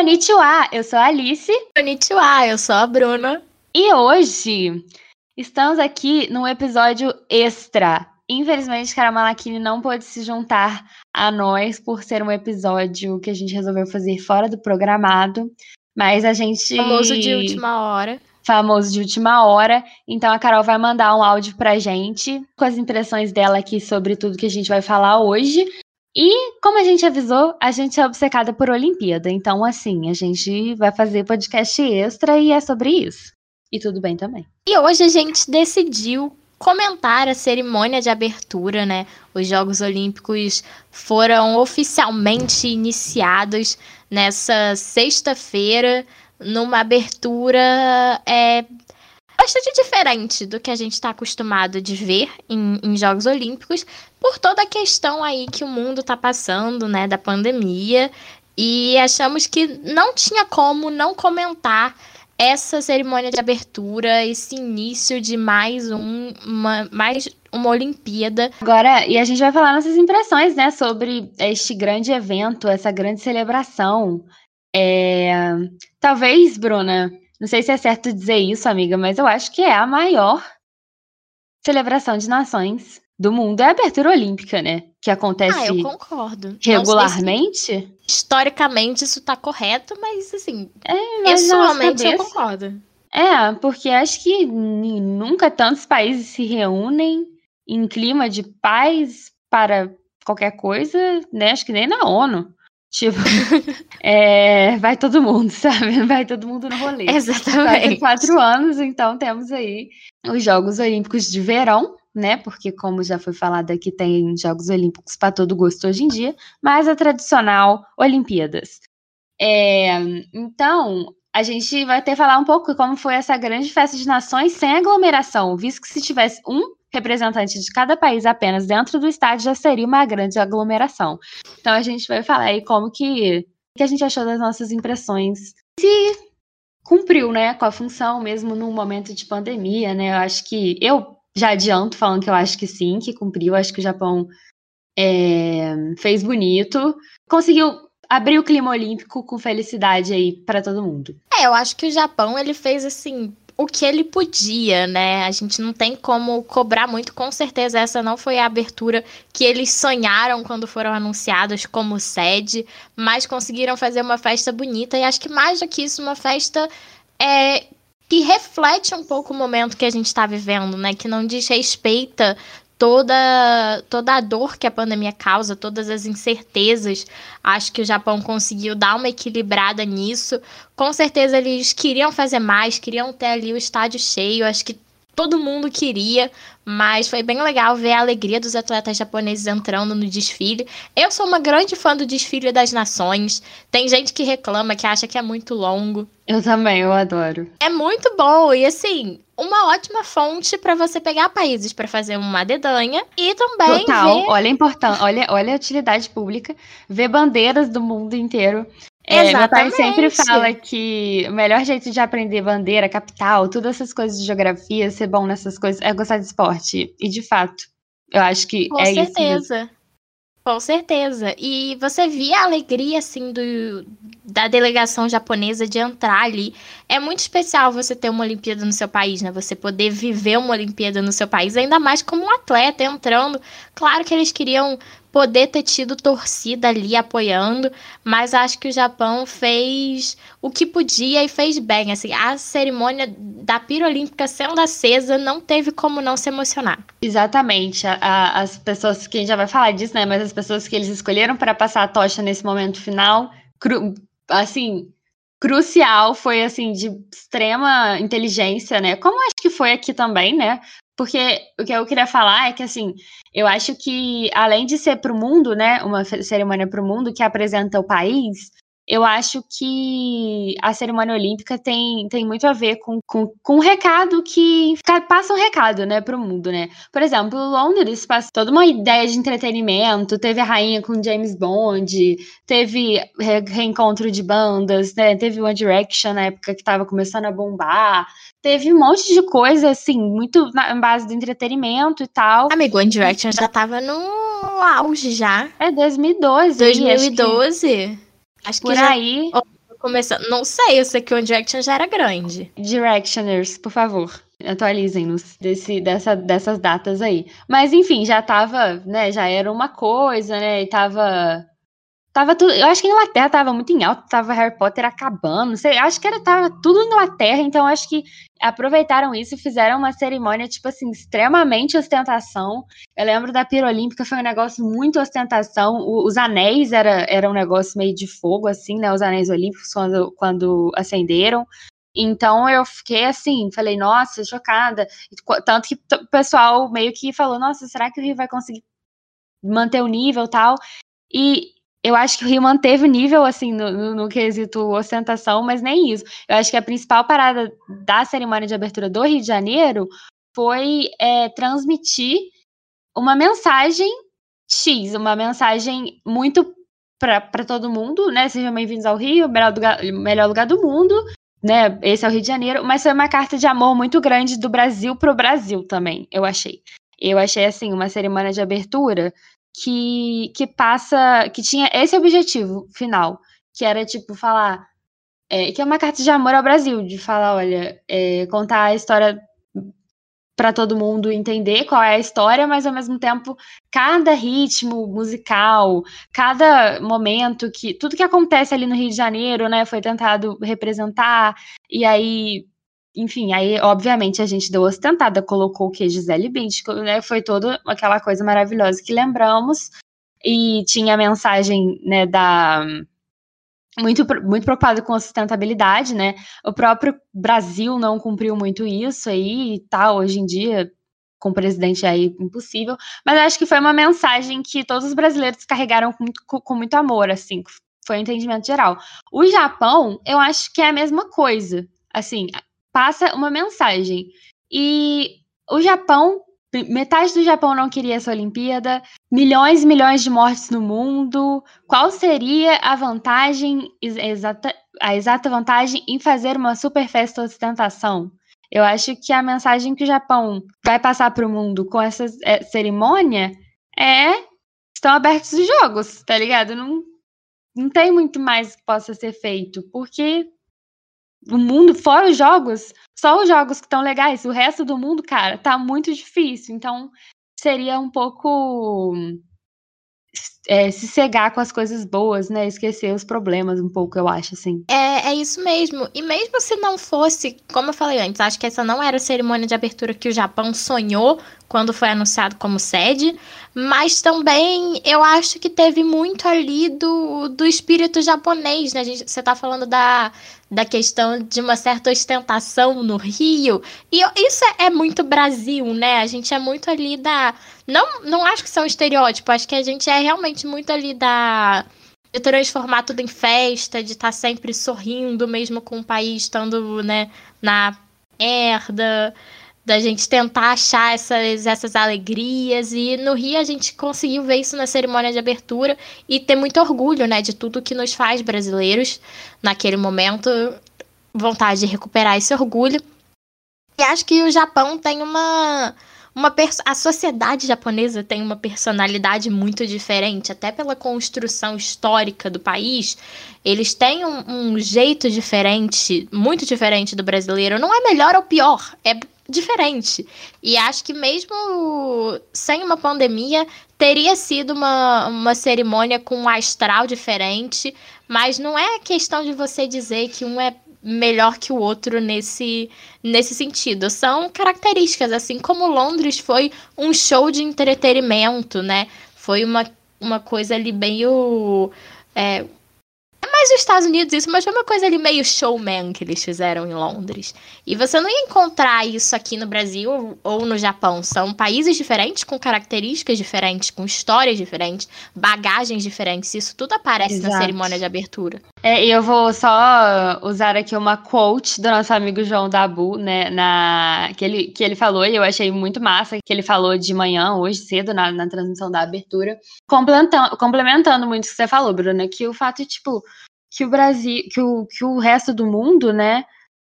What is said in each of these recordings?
Konnichiwa, eu sou a Alice. Konnichiwa, eu sou a Bruna. E hoje estamos aqui num episódio extra. Infelizmente, Cara Malakini não pôde se juntar a nós por ser um episódio que a gente resolveu fazer fora do programado. Mas a gente. Famoso de última hora. Famoso de última hora. Então a Carol vai mandar um áudio pra gente com as impressões dela aqui sobre tudo que a gente vai falar hoje. E, como a gente avisou, a gente é obcecada por Olimpíada. Então, assim, a gente vai fazer podcast extra e é sobre isso. E tudo bem também. E hoje a gente decidiu comentar a cerimônia de abertura, né? Os Jogos Olímpicos foram oficialmente iniciados nessa sexta-feira, numa abertura é, bastante diferente do que a gente está acostumado de ver em, em, Jogos Olímpicos, por toda a questão aí que o mundo está passando, né, da pandemia, e achamos que não tinha como não comentar essa cerimônia de abertura, esse início de mais um, uma, mais uma Olimpíada. Agora, e a gente vai falar nossas impressões, né, sobre este grande evento, essa grande celebração. É... Talvez, Bruna, não sei se é certo dizer isso, amiga, mas eu acho que é a maior celebração de nações do mundo. É a abertura olímpica, né? Que acontece ah, eu concordo. regularmente. Se, historicamente isso tá correto, mas assim, é, mas pessoalmente eu concordo. É, porque acho que nunca tantos países se reúnem em clima de paz para qualquer coisa, né? Acho que nem na ONU. Tipo, é, vai todo mundo, sabe? Vai todo mundo no rolê. Exatamente. Faz quatro anos, então temos aí os Jogos Olímpicos de Verão, né? Porque, como já foi falado aqui, tem Jogos Olímpicos para todo gosto hoje em dia, mas a tradicional Olimpíadas. É, então, a gente vai ter que falar um pouco como foi essa grande festa de nações sem aglomeração, visto que se tivesse um representante de cada país apenas dentro do estádio já seria uma grande aglomeração. Então a gente vai falar aí como que, que a gente achou das nossas impressões. Se cumpriu, né, com a função mesmo num momento de pandemia, né? Eu acho que eu já adianto falando que eu acho que sim, que cumpriu. Acho que o Japão é, fez bonito, conseguiu abrir o clima olímpico com felicidade aí para todo mundo. É, eu acho que o Japão ele fez assim o que ele podia, né? A gente não tem como cobrar muito, com certeza essa não foi a abertura que eles sonharam quando foram anunciados como sede, mas conseguiram fazer uma festa bonita e acho que mais do que isso, uma festa é, que reflete um pouco o momento que a gente está vivendo, né? Que não desrespeita toda, toda a dor que a pandemia causa, todas as incertezas. Acho que o Japão conseguiu dar uma equilibrada nisso. Com certeza eles queriam fazer mais, queriam ter ali o estádio cheio. Acho que todo mundo queria, mas foi bem legal ver a alegria dos atletas japoneses entrando no desfile. Eu sou uma grande fã do desfile das nações. Tem gente que reclama, que acha que é muito longo. Eu também, eu adoro. É muito bom e assim, uma ótima fonte para você pegar países para fazer uma dedanha e também Total. ver... olha a importância, olha, olha a utilidade pública, ver bandeiras do mundo inteiro é, meu pai sempre fala que o melhor jeito de aprender bandeira, capital, todas essas coisas de geografia, ser bom nessas coisas, é gostar de esporte. E de fato, eu acho que Com é certeza. isso. Com certeza. Com certeza. E você via a alegria, assim, do, da delegação japonesa de entrar ali. É muito especial você ter uma Olimpíada no seu país, né? Você poder viver uma Olimpíada no seu país, ainda mais como um atleta entrando. Claro que eles queriam poder ter tido torcida ali apoiando, mas acho que o Japão fez o que podia e fez bem. Assim, a cerimônia da pira olímpica sendo acesa não teve como não se emocionar. Exatamente. A, a, as pessoas que a gente já vai falar disso, né? Mas as pessoas que eles escolheram para passar a tocha nesse momento final, cru, assim, crucial, foi assim de extrema inteligência, né? Como acho que foi aqui também, né? Porque o que eu queria falar é que, assim, eu acho que, além de ser para o mundo, né, uma cerimônia para o mundo que apresenta o país, eu acho que a cerimônia olímpica tem, tem muito a ver com, com, com um recado que passa um recado, né, pro mundo, né? Por exemplo, Londres passa toda uma ideia de entretenimento, teve a rainha com James Bond, teve re reencontro de bandas, né? Teve One Direction na época que tava começando a bombar, teve um monte de coisa, assim, muito na base do entretenimento e tal. Amigo, One Direction já tava no auge já. É 2012. 2012. Acho que, Por já... aí. começando. Não sei, eu sei que o One Direction já era grande. Directioners, por favor. Atualizem-nos desse, dessa, dessas datas aí. Mas enfim, já tava, né? Já era uma coisa, né? E tava Tava tudo. Eu acho que a Inglaterra tava muito em alta, tava Harry Potter acabando. Sei, acho que era, tava tudo em Inglaterra, então acho que aproveitaram isso e fizeram uma cerimônia, tipo assim, extremamente ostentação. Eu lembro da Pira Olímpica, foi um negócio muito ostentação. O, os anéis era, era um negócio meio de fogo, assim, né? Os anéis olímpicos, quando, quando acenderam. Então eu fiquei assim, falei, nossa, chocada. Tanto que o pessoal meio que falou, nossa, será que o Rio vai conseguir manter o nível tal? E eu acho que o Rio manteve o nível, assim, no, no, no, quesito ostentação, mas nem isso. Eu acho que a principal parada da cerimônia de abertura do Rio de Janeiro foi é, transmitir uma mensagem X, uma mensagem muito para todo mundo, né? Sejam bem-vindos ao Rio, melhor lugar, melhor lugar do mundo, né? Esse é o Rio de Janeiro, mas foi uma carta de amor muito grande do Brasil pro Brasil também, eu achei. Eu achei, assim, uma cerimônia de abertura que, que passa, que tinha esse objetivo final, que era tipo falar, é, que é uma carta de amor ao Brasil, de falar, olha, é, contar a história para todo mundo entender qual é a história, mas ao mesmo tempo cada ritmo musical, cada momento que tudo que acontece ali no Rio de Janeiro, né, foi tentado representar e aí enfim, aí, obviamente, a gente deu ostentada, colocou o que? Gisele Bündchen, né? Foi toda aquela coisa maravilhosa que lembramos. E tinha a mensagem, né, da... Muito, muito preocupado com a sustentabilidade, né? O próprio Brasil não cumpriu muito isso aí e tal, hoje em dia, com o presidente aí impossível. Mas acho que foi uma mensagem que todos os brasileiros carregaram com muito, com muito amor, assim, foi o um entendimento geral. O Japão, eu acho que é a mesma coisa. Assim, passa uma mensagem. E o Japão, metade do Japão não queria essa Olimpíada, milhões e milhões de mortes no mundo. Qual seria a vantagem, exata, a exata vantagem em fazer uma super festa ostentação? Eu acho que a mensagem que o Japão vai passar para o mundo com essa é, cerimônia é estão abertos os jogos, tá ligado? Não, não tem muito mais que possa ser feito, porque o mundo, fora os jogos, só os jogos que estão legais. O resto do mundo, cara, tá muito difícil. Então, seria um pouco é, se cegar com as coisas boas, né? Esquecer os problemas um pouco, eu acho, assim. É, é isso mesmo. E mesmo se não fosse, como eu falei antes, acho que essa não era a cerimônia de abertura que o Japão sonhou quando foi anunciado como sede, mas também eu acho que teve muito ali do, do espírito japonês, né? Gente, você tá falando da, da questão de uma certa ostentação no Rio, e isso é, é muito Brasil, né? A gente é muito ali da não, não acho que são estereótipos, acho que a gente é realmente muito ali da. De transformar tudo em festa, de estar tá sempre sorrindo, mesmo com o país estando, né, na merda, da gente tentar achar essas, essas alegrias. E no Rio a gente conseguiu ver isso na cerimônia de abertura e ter muito orgulho, né, de tudo que nos faz brasileiros naquele momento. Vontade de recuperar esse orgulho. E acho que o Japão tem uma uma a sociedade japonesa tem uma personalidade muito diferente, até pela construção histórica do país. Eles têm um, um jeito diferente, muito diferente do brasileiro. Não é melhor ou pior, é diferente. E acho que mesmo sem uma pandemia, teria sido uma, uma cerimônia com um astral diferente, mas não é questão de você dizer que um é melhor que o outro nesse, nesse sentido. São características, assim como Londres foi um show de entretenimento, né? Foi uma, uma coisa ali meio. É, mais os Estados Unidos isso, mas foi uma coisa ali meio showman que eles fizeram em Londres. E você não ia encontrar isso aqui no Brasil ou no Japão. São países diferentes, com características diferentes, com histórias diferentes, bagagens diferentes. Isso tudo aparece Exato. na cerimônia de abertura. É, e eu vou só usar aqui uma quote do nosso amigo João Dabu, né, na, que, ele, que ele falou, e eu achei muito massa, que ele falou de manhã, hoje cedo, na, na transmissão da abertura, complementando, complementando muito o que você falou, Bruna, que o fato, tipo, que o Brasil, que o, que o resto do mundo, né,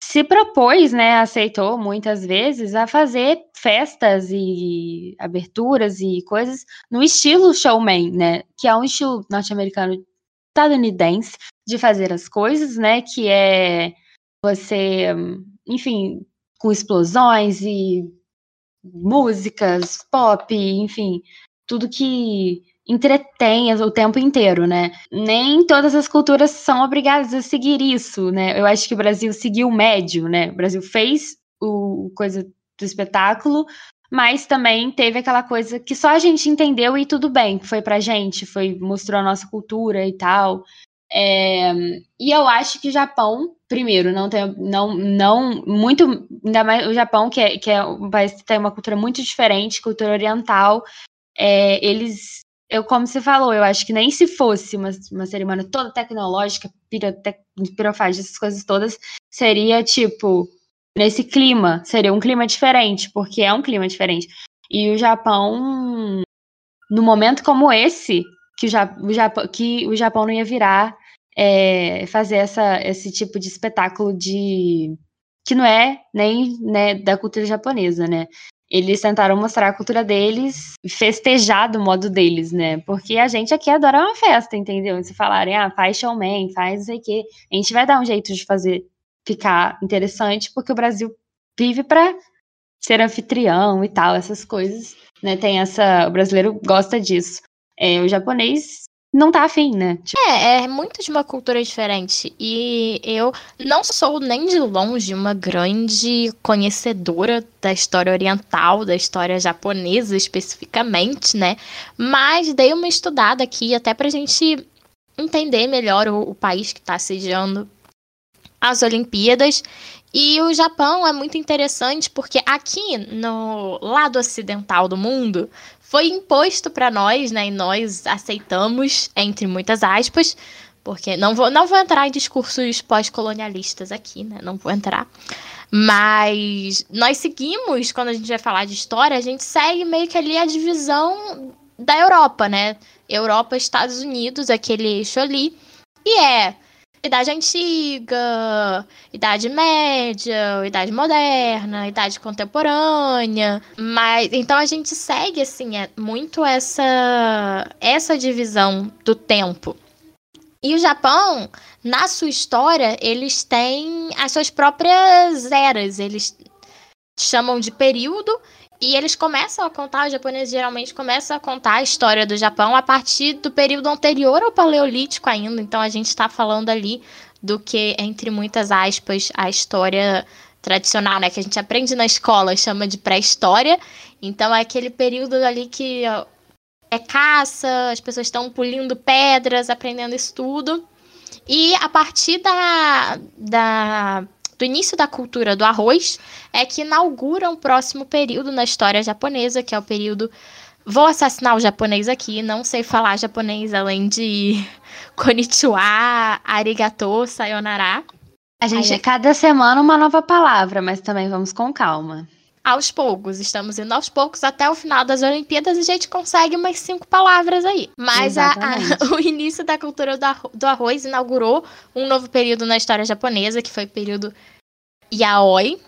se propôs, né, aceitou muitas vezes a fazer festas e aberturas e coisas no estilo showman, né, que é um estilo norte-americano estadunidense de fazer as coisas, né? Que é você, enfim, com explosões e músicas, pop, enfim, tudo que entretém o tempo inteiro, né? Nem todas as culturas são obrigadas a seguir isso, né? Eu acho que o Brasil seguiu o médio, né? O Brasil fez o coisa do espetáculo, mas também teve aquela coisa que só a gente entendeu e tudo bem, foi pra gente, foi mostrou a nossa cultura e tal. É, e eu acho que o Japão, primeiro, não tem, não, não, muito, ainda mais o Japão, que é, que é um país que tem uma cultura muito diferente, cultura oriental, é, eles, eu, como você falou, eu acho que nem se fosse uma, uma cerimônia toda tecnológica, pirofagem, essas coisas todas, seria tipo, nesse clima, seria um clima diferente, porque é um clima diferente. E o Japão, no momento como esse, que o, Japão, que o Japão não ia virar é, fazer essa, esse tipo de espetáculo de que não é nem né, da cultura japonesa, né? Eles tentaram mostrar a cultura deles, festejar do modo deles, né? Porque a gente aqui adora uma festa, entendeu? Se falarem, ah, faz showman, faz não sei o quê, a gente vai dar um jeito de fazer ficar interessante, porque o Brasil vive para ser anfitrião e tal, essas coisas, né? Tem essa, o brasileiro gosta disso. É, o japonês não tá afim, né? Tipo... É, é muito de uma cultura diferente. E eu não sou nem de longe uma grande conhecedora da história oriental, da história japonesa especificamente, né? Mas dei uma estudada aqui até pra gente entender melhor o, o país que tá sediando as Olimpíadas. E o Japão é muito interessante porque aqui no lado ocidental do mundo foi imposto para nós, né? E nós aceitamos, entre muitas aspas, porque não vou, não vou entrar em discursos pós-colonialistas aqui, né? Não vou entrar. Mas nós seguimos, quando a gente vai falar de história, a gente segue meio que ali a divisão da Europa, né? Europa, Estados Unidos, aquele eixo ali. E é Idade Antiga, Idade Média, Idade Moderna, Idade Contemporânea. Mas então a gente segue assim, é muito essa essa divisão do tempo. E o Japão, na sua história, eles têm as suas próprias eras, eles chamam de período e eles começam a contar, os japoneses geralmente começam a contar a história do Japão a partir do período anterior ao Paleolítico ainda. Então a gente está falando ali do que, entre muitas aspas, a história tradicional, né? Que a gente aprende na escola, chama de pré-história. Então é aquele período ali que é caça, as pessoas estão pulindo pedras, aprendendo isso tudo. E a partir da, da do início da cultura do arroz é que inaugura um próximo período na história japonesa, que é o período. Vou assassinar o japonês aqui, não sei falar japonês além de konnichiwa, arigato, sayonara. A gente, Aí, cada semana uma nova palavra, mas também vamos com calma aos poucos. Estamos indo aos poucos até o final das Olimpíadas e a gente consegue umas cinco palavras aí. Mas a, a, o início da cultura do arroz inaugurou um novo período na história japonesa, que foi o período Yaoi.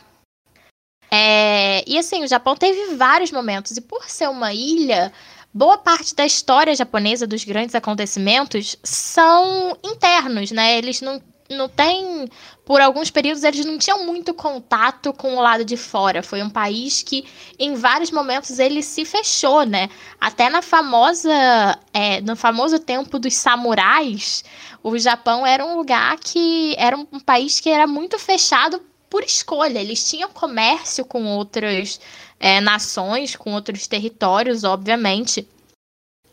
É, e assim, o Japão teve vários momentos, e por ser uma ilha, boa parte da história japonesa, dos grandes acontecimentos, são internos, né? Eles não não tem. Por alguns períodos eles não tinham muito contato com o lado de fora. Foi um país que, em vários momentos, ele se fechou, né? Até na famosa. É, no famoso tempo dos samurais, o Japão era um lugar que. Era um país que era muito fechado por escolha. Eles tinham comércio com outras é, nações, com outros territórios, obviamente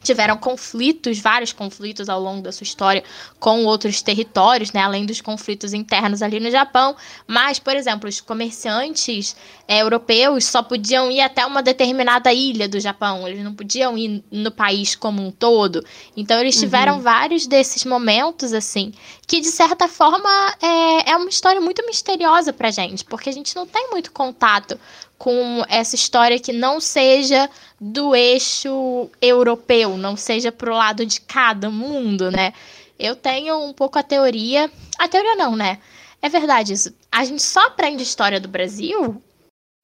tiveram conflitos, vários conflitos ao longo da sua história com outros territórios, né, além dos conflitos internos ali no Japão. Mas, por exemplo, os comerciantes é, europeus só podiam ir até uma determinada ilha do Japão, eles não podiam ir no país como um todo. Então, eles tiveram uhum. vários desses momentos, assim, que de certa forma é, é uma história muito misteriosa pra gente, porque a gente não tem muito contato com essa história que não seja do eixo europeu, não seja pro lado de cada mundo, né? Eu tenho um pouco a teoria. A teoria não, né? É verdade isso. A gente só aprende história do Brasil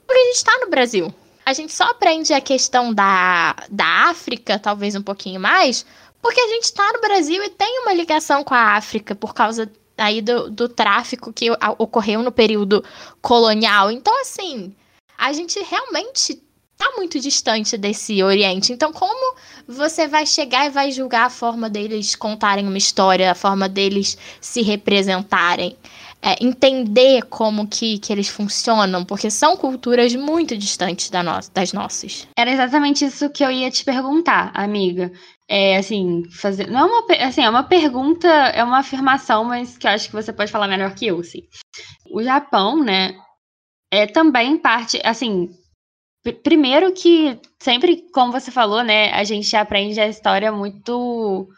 porque a gente está no Brasil. A gente só aprende a questão da, da África, talvez um pouquinho mais, Porque a gente está no Brasil e tem uma ligação com a África por causa aí do, do tráfico que ocorreu no período colonial. Então, assim, a gente realmente tá muito distante desse Oriente. Então, como você vai chegar e vai julgar a forma deles contarem uma história, a forma deles se representarem? É, entender como que, que eles funcionam, porque são culturas muito distantes da no das nossas. Era exatamente isso que eu ia te perguntar, amiga. É assim, fazer. Não é uma, assim, é uma pergunta, é uma afirmação, mas que eu acho que você pode falar melhor que eu, sim. O Japão, né, é também parte, assim, Primeiro que sempre, como você falou, né, a gente aprende a história muito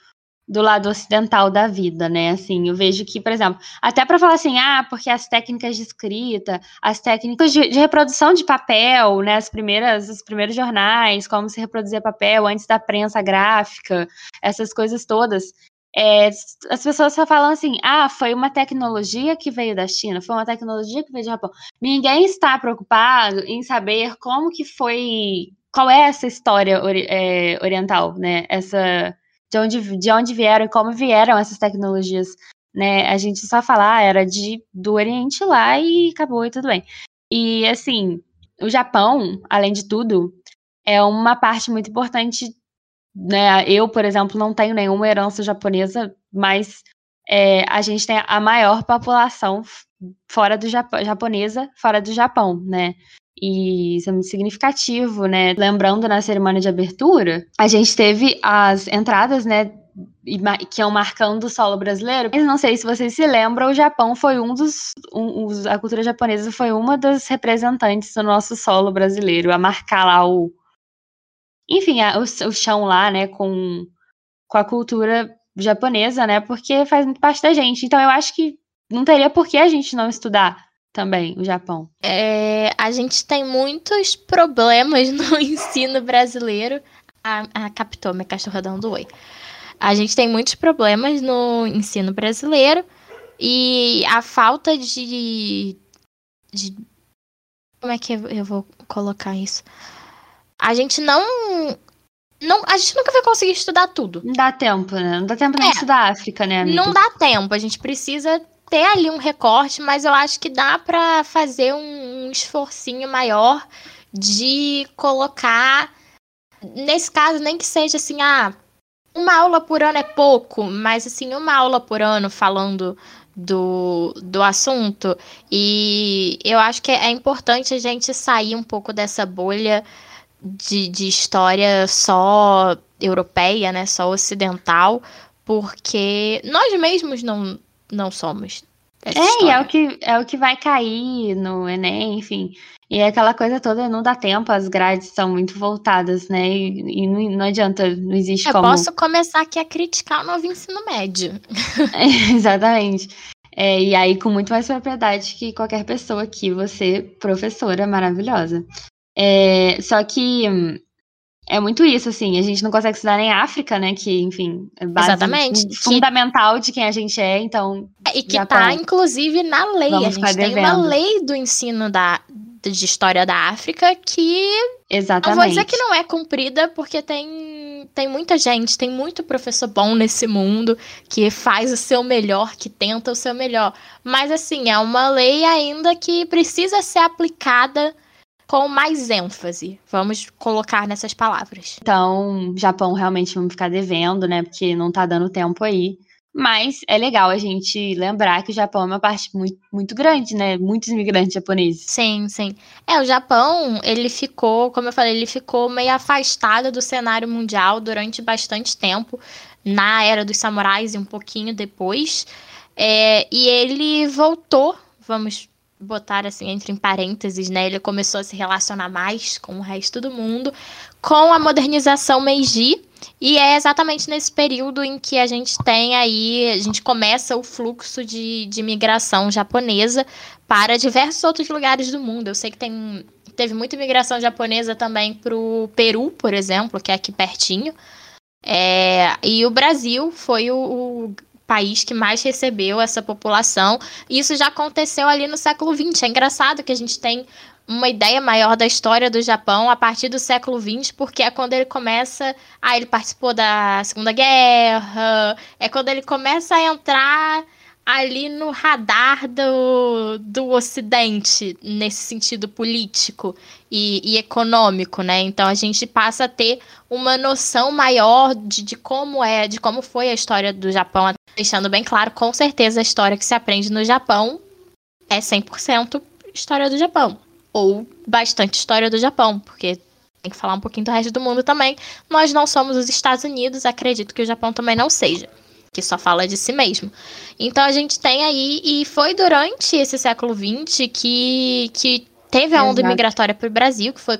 do lado ocidental da vida, né? Assim, eu vejo que, por exemplo, até para falar assim, ah, porque as técnicas de escrita, as técnicas de, de, reprodução de papel, né? As primeiras, os primeiros jornais, como se reproduzia papel antes da prensa gráfica, essas coisas todas. É, as pessoas só falam assim: ah, foi uma tecnologia que veio da China, foi uma tecnologia que veio do Japão. Ninguém está preocupado em saber como que foi, qual é essa história ori é, oriental, né? Essa de onde, de onde vieram e como vieram essas tecnologias, né? A gente só fala, ah, era de do Oriente lá e acabou e tudo bem. E assim, o Japão, além de tudo, é uma parte muito importante né? Eu, por exemplo, não tenho nenhuma herança japonesa, mas é, a gente tem a maior população fora do Japão, japonesa fora do Japão, né? E isso é muito significativo, né? Lembrando na cerimônia de abertura, a gente teve as entradas, né? Que iam marcando o solo brasileiro. Mas não sei se vocês se lembram, o Japão foi um dos. Um, a cultura japonesa foi uma das representantes do nosso solo brasileiro, a marcar lá o, enfim, a, o, o chão lá, né, com, com a cultura japonesa, né, porque faz muito parte da gente. Então eu acho que não teria por que a gente não estudar também o Japão. É, a gente tem muitos problemas no ensino brasileiro. A, a captou minha cachorra dando oi. A gente tem muitos problemas no ensino brasileiro e a falta de, de como é que eu vou colocar isso? A gente não. Não, a gente nunca vai conseguir estudar tudo. Não dá tempo, né? Não dá tempo nem é, estudar África, né, amiga? Não dá tempo. A gente precisa ter ali um recorte, mas eu acho que dá para fazer um, um esforcinho maior de colocar. Nesse caso, nem que seja assim, ah, uma aula por ano é pouco, mas assim, uma aula por ano falando do, do assunto. E eu acho que é importante a gente sair um pouco dessa bolha de, de história só europeia, né, só ocidental, porque nós mesmos não, não somos. É, história. e é o, que, é o que vai cair no Enem, enfim. E é aquela coisa toda não dá tempo, as grades são muito voltadas, né? E, e não, não, adianta, não existe Eu como. Eu posso começar aqui a criticar o novo ensino médio. É, exatamente. É, e aí, com muito mais propriedade que qualquer pessoa aqui, você, professora maravilhosa. É, só que é muito isso, assim, a gente não consegue estudar nem África, né? Que, enfim, é base Exatamente. fundamental que... de quem a gente é, então. É, e que está inclusive, na lei. a gente tem uma lei do ensino da, de história da África que. Exatamente. Não vou dizer que não é cumprida, porque tem, tem muita gente, tem muito professor bom nesse mundo que faz o seu melhor, que tenta o seu melhor. Mas, assim, é uma lei ainda que precisa ser aplicada com mais ênfase. Vamos colocar nessas palavras. Então, Japão realmente vamos ficar devendo, né? Porque não tá dando tempo aí. Mas é legal a gente lembrar que o Japão é uma parte muito, muito grande, né? Muitos imigrantes japoneses. Sim, sim. É, o Japão, ele ficou, como eu falei, ele ficou meio afastado do cenário mundial durante bastante tempo, na era dos samurais e um pouquinho depois. É, e ele voltou, vamos botar assim entre parênteses, né? Ele começou a se relacionar mais com o resto do mundo com a modernização Meiji. E é exatamente nesse período em que a gente tem aí, a gente começa o fluxo de, de migração japonesa para diversos outros lugares do mundo. Eu sei que tem, teve muita imigração japonesa também para o Peru, por exemplo, que é aqui pertinho. É, e o Brasil foi o, o país que mais recebeu essa população. Isso já aconteceu ali no século XX. É engraçado que a gente tem uma ideia maior da história do Japão a partir do século XX, porque é quando ele começa. Ah, ele participou da Segunda Guerra, é quando ele começa a entrar ali no radar do, do Ocidente, nesse sentido político e, e, econômico, né? Então a gente passa a ter uma noção maior de, de como é, de como foi a história do Japão, deixando bem claro, com certeza a história que se aprende no Japão é 100% história do Japão ou bastante história do Japão, porque tem que falar um pouquinho do resto do mundo também. Nós não somos os Estados Unidos, acredito que o Japão também não seja, que só fala de si mesmo. Então a gente tem aí, e foi durante esse século XX que, que teve a onda Exato. migratória para o Brasil, que foi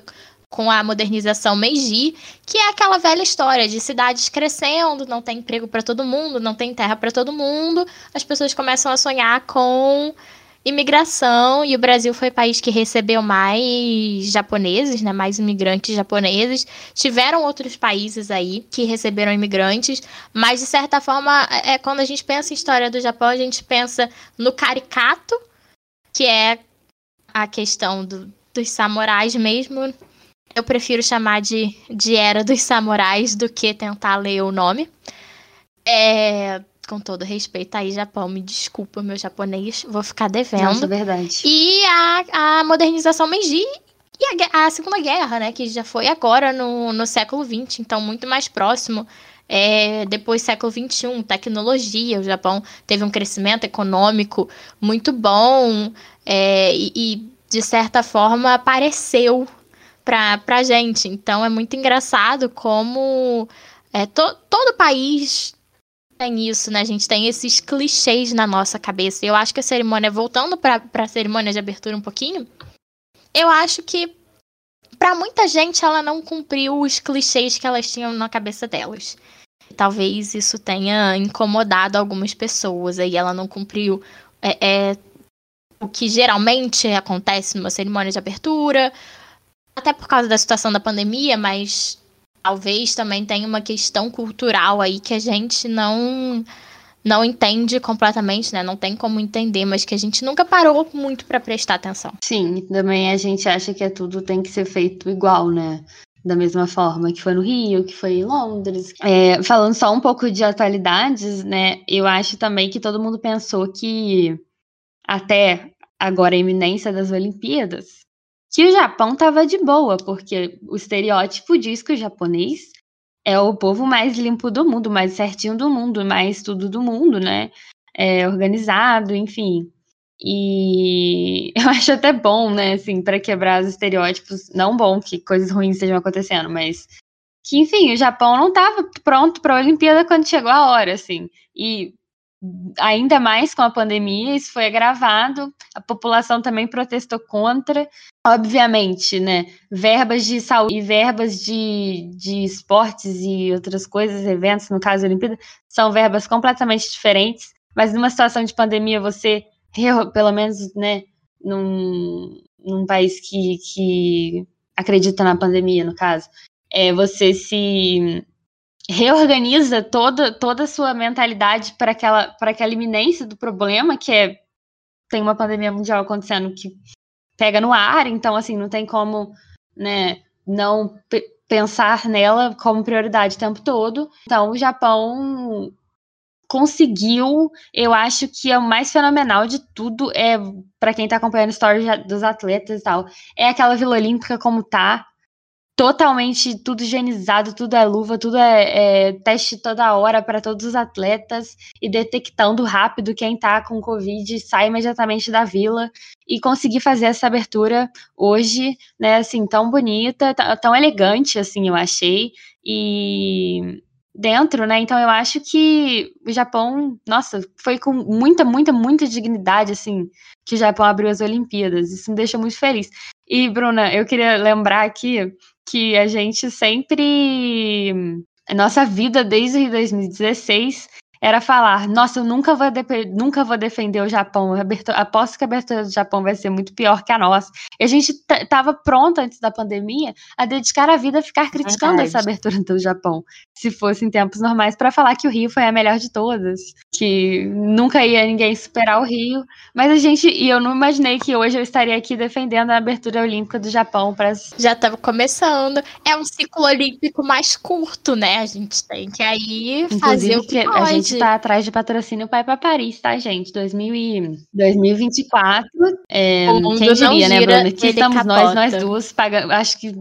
com a modernização Meiji, que é aquela velha história de cidades crescendo, não tem emprego para todo mundo, não tem terra para todo mundo, as pessoas começam a sonhar com imigração e o Brasil foi o país que recebeu mais japoneses, né, mais imigrantes japoneses. Tiveram outros países aí que receberam imigrantes, mas de certa forma, é, é quando a gente pensa em história do Japão, a gente pensa no caricato, que é a questão do, dos samurais mesmo. Eu prefiro chamar de, de Era dos Samurais do que tentar ler o nome. É, com todo respeito aí, Japão, me desculpa, meu japonês, vou ficar devendo. Nossa, verdade. E a, a modernização Meiji e a, a, Segunda Guerra, né, que já foi agora no, no século XX, então muito mais próximo. É, depois século XXI, tecnologia, o Japão teve um crescimento econômico muito bom é, e, e, de certa forma, apareceu para a gente. Então, é muito engraçado como é, to, todo país tem isso, né? A gente tem esses clichês na nossa cabeça. Eu acho que a cerimônia, voltando para a cerimônia de abertura um pouquinho, eu acho que para muita gente ela não cumpriu os clichês que elas tinham na cabeça delas. Talvez isso tenha incomodado algumas pessoas aí ela não cumpriu é, é, o que geralmente acontece numa cerimônia de abertura, até por causa da situação da pandemia, mas talvez também tenha uma questão cultural aí que a gente não não entende completamente, né? Não tem como entender, mas que a gente nunca parou muito para prestar atenção. Sim, também a gente acha que é tudo tem que ser feito igual, né? Da mesma forma que foi no Rio, que foi em Londres. É, falando só um pouco de atualidades, né? Eu acho também que todo mundo pensou que até agora a iminência das Olimpíadas, que o Japão tava de boa, porque o estereótipo diz que o japonês é o povo mais limpo do mundo, mais certinho do mundo, mais tudo do mundo, né? É organizado, enfim. E eu acho até bom, né, assim, para quebrar os estereótipos, não bom que coisas ruins estejam acontecendo, mas que, enfim, o Japão não estava pronto para a Olimpíada quando chegou a hora, assim. E ainda mais com a pandemia, isso foi agravado, a população também protestou contra. Obviamente, né, verbas de saúde e verbas de, de esportes e outras coisas, eventos, no caso da Olimpíada, são verbas completamente diferentes, mas numa situação de pandemia, você, pelo menos, né, num, num país que, que acredita na pandemia, no caso, é, você se reorganiza toda, toda a sua mentalidade para aquela, para aquela iminência do problema, que é tem uma pandemia mundial acontecendo que pega no ar, então assim, não tem como, né, não pensar nela como prioridade o tempo todo. Então, o Japão conseguiu, eu acho que é o mais fenomenal de tudo é para quem tá acompanhando a história dos atletas e tal, é aquela Vila Olímpica como tá, totalmente tudo higienizado, tudo é luva, tudo é, é teste toda hora para todos os atletas e detectando rápido quem tá com Covid sai imediatamente da vila e conseguir fazer essa abertura hoje, né, assim, tão bonita, tão elegante, assim, eu achei, e dentro, né, então eu acho que o Japão, nossa, foi com muita, muita, muita dignidade, assim, que o Japão abriu as Olimpíadas, isso me deixa muito feliz. E, Bruna, eu queria lembrar aqui que a gente sempre. Nossa vida desde 2016 era falar: Nossa, eu nunca vou, nunca vou defender o Japão. Aposto que a abertura do Japão vai ser muito pior que a nossa. E a gente estava pronto antes da pandemia a dedicar a vida a ficar criticando Verdade. essa abertura do Japão, se fosse em tempos normais, para falar que o Rio foi a melhor de todas, que nunca ia ninguém superar o Rio. Mas a gente, e eu não imaginei que hoje eu estaria aqui defendendo a abertura olímpica do Japão para Já estava começando. É um ciclo olímpico mais curto, né? A gente tem que aí Inclusive, fazer o que pode. A gente está atrás de patrocínio para ir para Paris, tá, gente? 2000 e... 2024. É, quem diria, né, Bruna? Aqui estamos capota. nós, nós duas, paga... acho que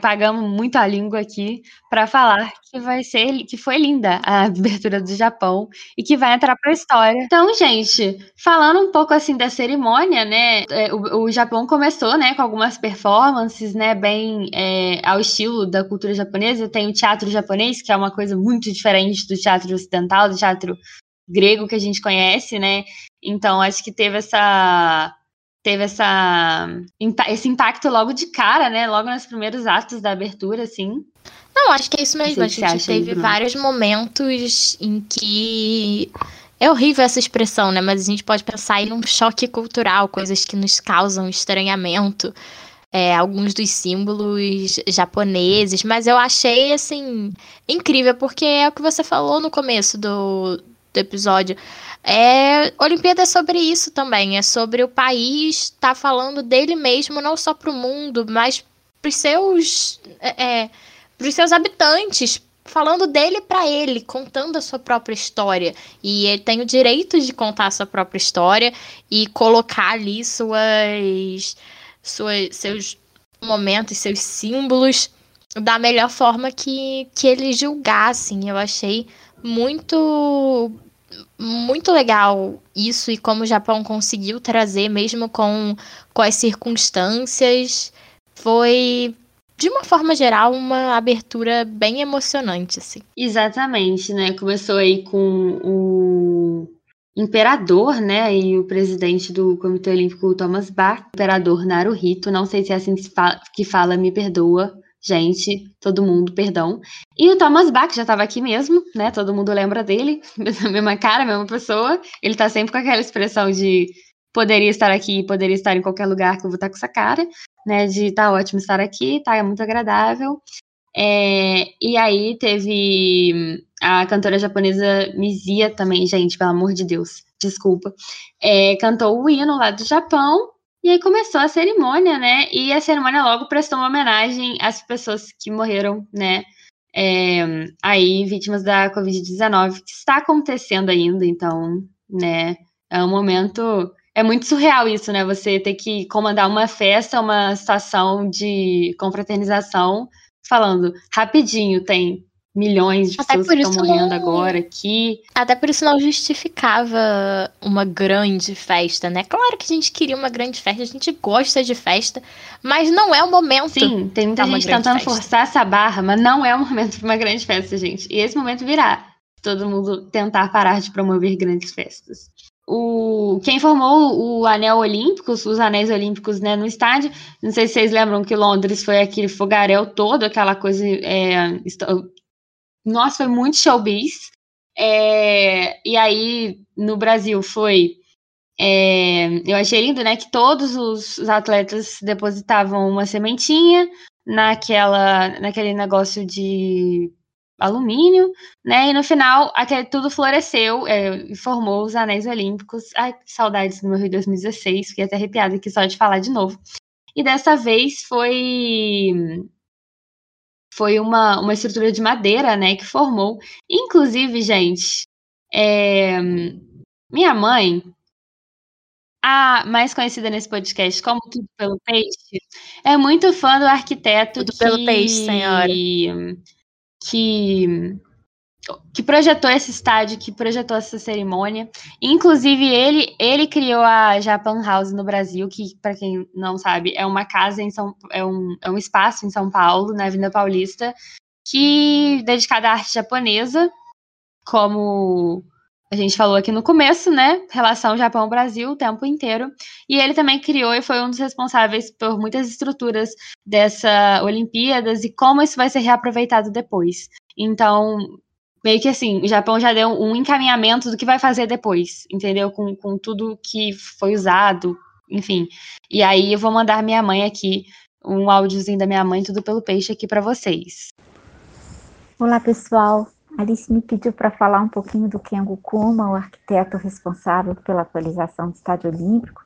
pagamos muito a língua aqui para falar que vai ser que foi linda a abertura do Japão e que vai entrar para a história. Então, gente, falando um pouco assim da cerimônia, né? É, o, o Japão começou, né, com algumas performances, né, bem é, ao estilo da cultura japonesa. Tem o teatro japonês, que é uma coisa muito diferente do teatro ocidental, do teatro grego que a gente conhece, né? Então, acho que teve essa teve essa, esse impacto logo de cara, né? Logo nos primeiros atos da abertura, assim. Não, acho que é isso mesmo. A gente teve vários momentos em que. É horrível essa expressão, né? Mas a gente pode pensar em um choque cultural, coisas que nos causam estranhamento. É, alguns dos símbolos japoneses, mas eu achei assim incrível porque é o que você falou no começo do, do episódio. É, Olimpíada é sobre isso também, é sobre o país estar tá falando dele mesmo, não só para o mundo, mas para os seus, é, é os seus habitantes, falando dele para ele, contando a sua própria história. E ele tem o direito de contar a sua própria história e colocar ali suas, suas seus momentos, seus símbolos da melhor forma que, que ele julgasse. Eu achei muito muito legal isso e como o Japão conseguiu trazer, mesmo com, com as circunstâncias, foi, de uma forma geral, uma abertura bem emocionante, assim. Exatamente, né? Começou aí com o imperador, né, e o presidente do Comitê Olímpico, Thomas Bach, imperador Naruhito, não sei se é assim que fala, me perdoa, gente, todo mundo, perdão. E o Thomas Bach já estava aqui mesmo, né? Todo mundo lembra dele, mesma cara, mesma pessoa. Ele tá sempre com aquela expressão de poderia estar aqui, poderia estar em qualquer lugar que eu vou estar com essa cara, né? De tá ótimo estar aqui, tá é muito agradável. É, e aí teve a cantora japonesa Mizia também, gente, pelo amor de Deus, desculpa. É, cantou o hino lá do Japão e aí começou a cerimônia, né? E a cerimônia logo prestou uma homenagem às pessoas que morreram, né? É, aí, vítimas da Covid-19, que está acontecendo ainda, então, né? É um momento. É muito surreal isso, né? Você ter que comandar uma festa, uma situação de confraternização, falando rapidinho, tem milhões de pessoas que estão morrendo não... agora aqui. Até por isso não justificava uma grande festa, né? Claro que a gente queria uma grande festa, a gente gosta de festa, mas não é o momento. Sim, tem muita gente tentando festa. forçar essa barra, mas não é o momento para uma grande festa, gente. E esse momento virá. Todo mundo tentar parar de promover grandes festas. O, quem formou o anel olímpico, os anéis olímpicos né, no estádio, não sei se vocês lembram que Londres foi aquele fogaréu todo, aquela coisa é, nossa, foi muito showbiz. É, e aí, no Brasil, foi. É, eu achei lindo, né? Que todos os, atletas depositavam uma sementinha naquela, naquele negócio de alumínio, né? E no final, aquele, tudo floresceu é, e formou os Anéis Olímpicos. Ai, que saudades do meu Rio 2016, fiquei até arrepiada aqui só de falar de novo. E dessa vez foi foi uma, uma estrutura de madeira, né, que formou. Inclusive, gente, é, minha mãe, a mais conhecida nesse podcast como Tudo pelo Peixe, é muito fã do arquiteto Tudo que, pelo Peixe, senhora. Que que projetou esse estádio, que projetou essa cerimônia. Inclusive, ele, ele criou a Japan House no Brasil, que, para quem não sabe, é uma casa em São é um, é um espaço em São Paulo, na Avenida Paulista, que dedicada à arte japonesa, como a gente falou aqui no começo, né? Relação Japão-Brasil o tempo inteiro. E ele também criou e foi um dos responsáveis por muitas estruturas dessa Olimpíadas e como isso vai ser reaproveitado depois. Então, meio que assim, o Japão já deu um encaminhamento do que vai fazer depois, entendeu? Com, com tudo que foi usado, enfim. E aí eu vou mandar minha mãe aqui, um áudiozinho da minha mãe, tudo pelo peixe aqui para vocês. Olá, pessoal. Alice me pediu para falar um pouquinho do Kengo Kuma, o arquiteto responsável pela atualização do Estádio Olímpico,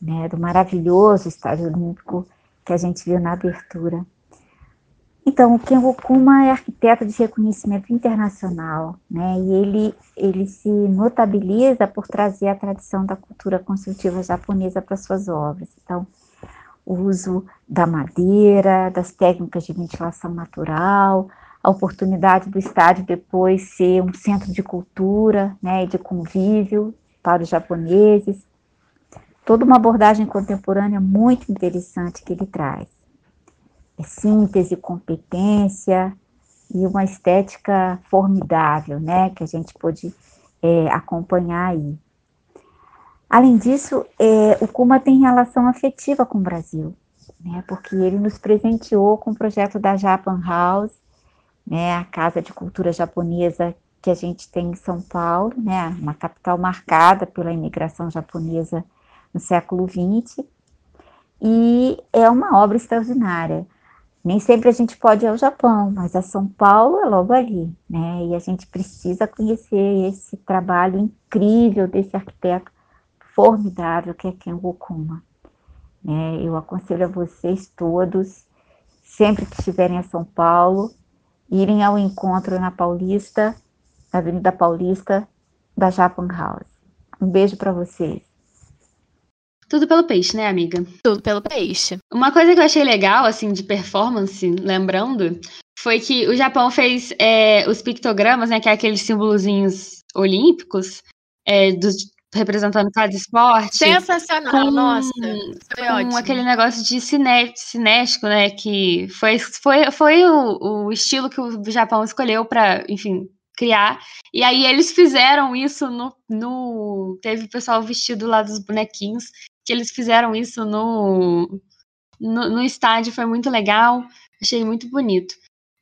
né, do maravilhoso Estádio Olímpico que a gente viu na abertura. Então, o Kengo Kuma é arquiteto de reconhecimento internacional, né, e ele, ele se notabiliza por trazer a tradição da cultura construtiva japonesa para suas obras. Então, o uso da madeira, das técnicas de ventilação natural, a oportunidade do estádio depois ser um centro de cultura, né, de convívio para os japoneses. Toda uma abordagem contemporânea muito interessante que ele traz. É síntese, competência e uma estética formidável, né, que a gente pôde é, acompanhar aí. Além disso, é, o Kuma tem relação afetiva com o Brasil, né, porque ele nos presenteou com o projeto da Japan House, né, a Casa de Cultura Japonesa que a gente tem em São Paulo, né, uma capital marcada pela imigração japonesa no século XX, e é uma obra extraordinária. Nem sempre a gente pode ir ao Japão, mas a São Paulo é logo ali, né? E a gente precisa conhecer esse trabalho incrível desse arquiteto formidável que é Ken Okuma. Né? Eu aconselho a vocês todos, sempre que estiverem a São Paulo, irem ao encontro na Paulista, na Avenida Paulista, da Japan House. Um beijo para vocês. Tudo pelo peixe, né, amiga? Tudo pelo peixe. Uma coisa que eu achei legal, assim, de performance, lembrando, foi que o Japão fez é, os pictogramas, né, que é aqueles símbolozinhos olímpicos, é, dos, representando cada esporte. Sensacional, com, nossa. Foi com ótimo. aquele negócio de ciné, cinético, né? Que foi, foi, foi o, o estilo que o Japão escolheu para, enfim, criar. E aí eles fizeram isso no, no. Teve o pessoal vestido lá dos bonequinhos, que eles fizeram isso no, no, no estádio, foi muito legal, achei muito bonito.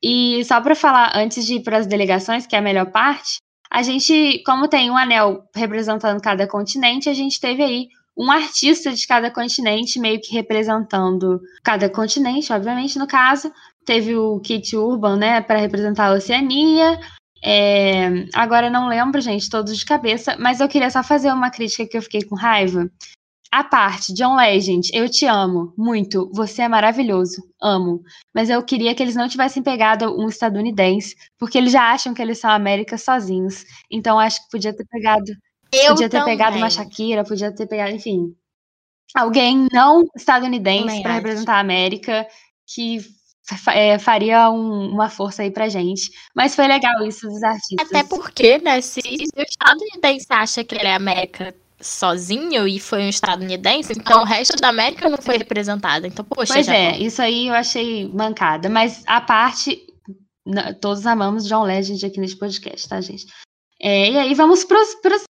E só para falar, antes de ir para as delegações, que é a melhor parte, a gente, como tem um anel representando cada continente, a gente teve aí um artista de cada continente, meio que representando cada continente, obviamente, no caso. Teve o Kit Urban, né, para representar a Oceania. É, agora não lembro, gente, todos de cabeça, mas eu queria só fazer uma crítica que eu fiquei com raiva. A parte, John Legend, eu te amo muito, você é maravilhoso, amo. Mas eu queria que eles não tivessem pegado um estadunidense, porque eles já acham que eles são América sozinhos. Então acho que podia ter pegado. Eu podia ter também. pegado uma Shakira, podia ter pegado, enfim. Alguém não estadunidense para representar a América, que é, faria um- uma força aí pra gente. Mas foi legal isso dos artistas. Até porque, né, se, se o estadunidense acha que ele é América sozinho e foi um estadunidense, então o resto da América não foi representado. Então, poxa, Pois Japão. é, isso aí eu achei mancada. Mas a parte. Todos amamos John Legend aqui nesse podcast, tá, gente? É, e aí vamos pros, pros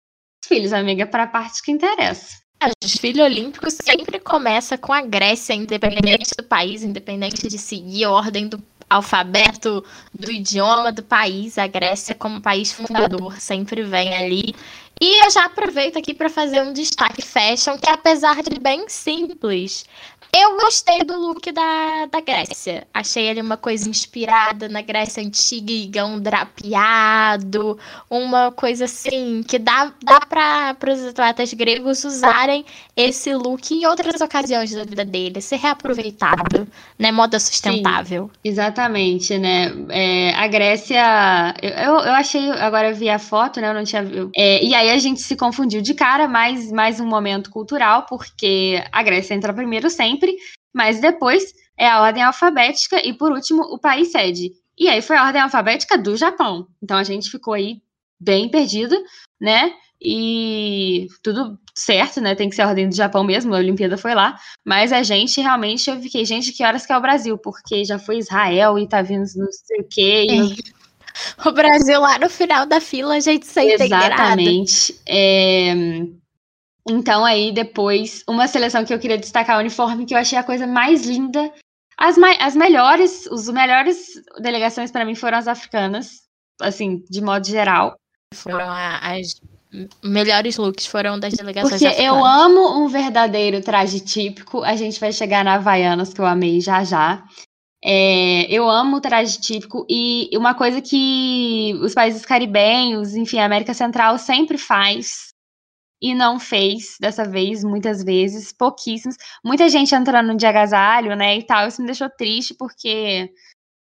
filhos, amiga, pra parte que interessa. O desfile olímpico sempre começa com a Grécia, independente do país, independente de seguir a ordem do alfabeto, do idioma do país, a Grécia, como país fundador, sempre vem ali. E eu já aproveito aqui para fazer um destaque fashion, que apesar de bem simples, eu gostei do look da, da Grécia. Achei ele uma coisa inspirada na Grécia antiga, um drapeado, uma coisa assim que dá, dá para os atletas gregos usarem esse look em outras ocasiões da vida deles, ser reaproveitado, né? Moda sustentável. Exatamente, né? É, a Grécia. Eu, eu achei. Agora eu vi a foto, né? Eu não tinha. eu- é, e aí a gente se confundiu de cara, mais, mais um momento cultural, porque a Grécia entra primeiro sempre, mas depois é a ordem alfabética e, por último, o país sede. E aí foi a ordem alfabética do Japão. Então a gente ficou aí bem perdido, né? E tudo certo, né? Tem que ser a ordem do Japão mesmo, a Olimpíada foi lá. Mas a gente realmente, eu fiquei, gente, que horas que é o Brasil? Porque já foi Israel e tá vindo não sei o quê. eu- O Brasil lá no final da fila, a gente sem. Exatamente. É, Então, aí, depois, uma seleção que eu queria destacar, o uniforme, que eu achei a coisa mais linda. As, as melhores, os melhores delegações para mim foram as africanas. assim, de modo geral. Foram as melhores looks foram das delegações Porque africanas. eu amo um verdadeiro traje típico. A gente vai chegar na Havaianas, que eu amei já já. É, eu amo o traje típico e uma coisa que os países caribenhos, enfim, a América Central sempre faz e não fez dessa vez, muitas vezes, pouquíssimos. Muita gente entrando de agasalho, né, e tal. Isso me deixou triste porque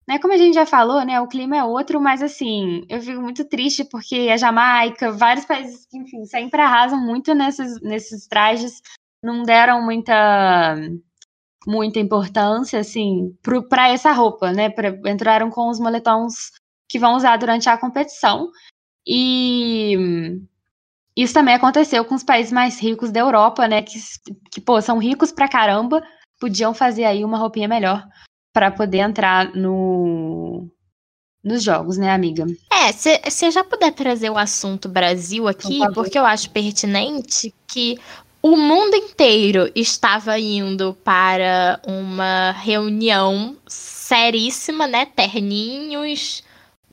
né, como a gente já falou, né, o clima é outro, mas assim, eu fico muito triste porque a Jamaica, vários países enfim, sempre arrasam muito nesses, nesses trajes, não deram muita muita importância, assim, para essa roupa, né, pra, entraram com os moletons que vão usar durante a competição, e isso também aconteceu com os países mais ricos da Europa, né, que, que pô, são ricos pra caramba, podiam fazer aí uma roupinha melhor para poder entrar no nos jogos, né, amiga? É, se você já puder trazer o assunto Brasil aqui, favor. porque eu acho pertinente que o mundo inteiro estava indo para uma reunião seríssima, né? Terninhos,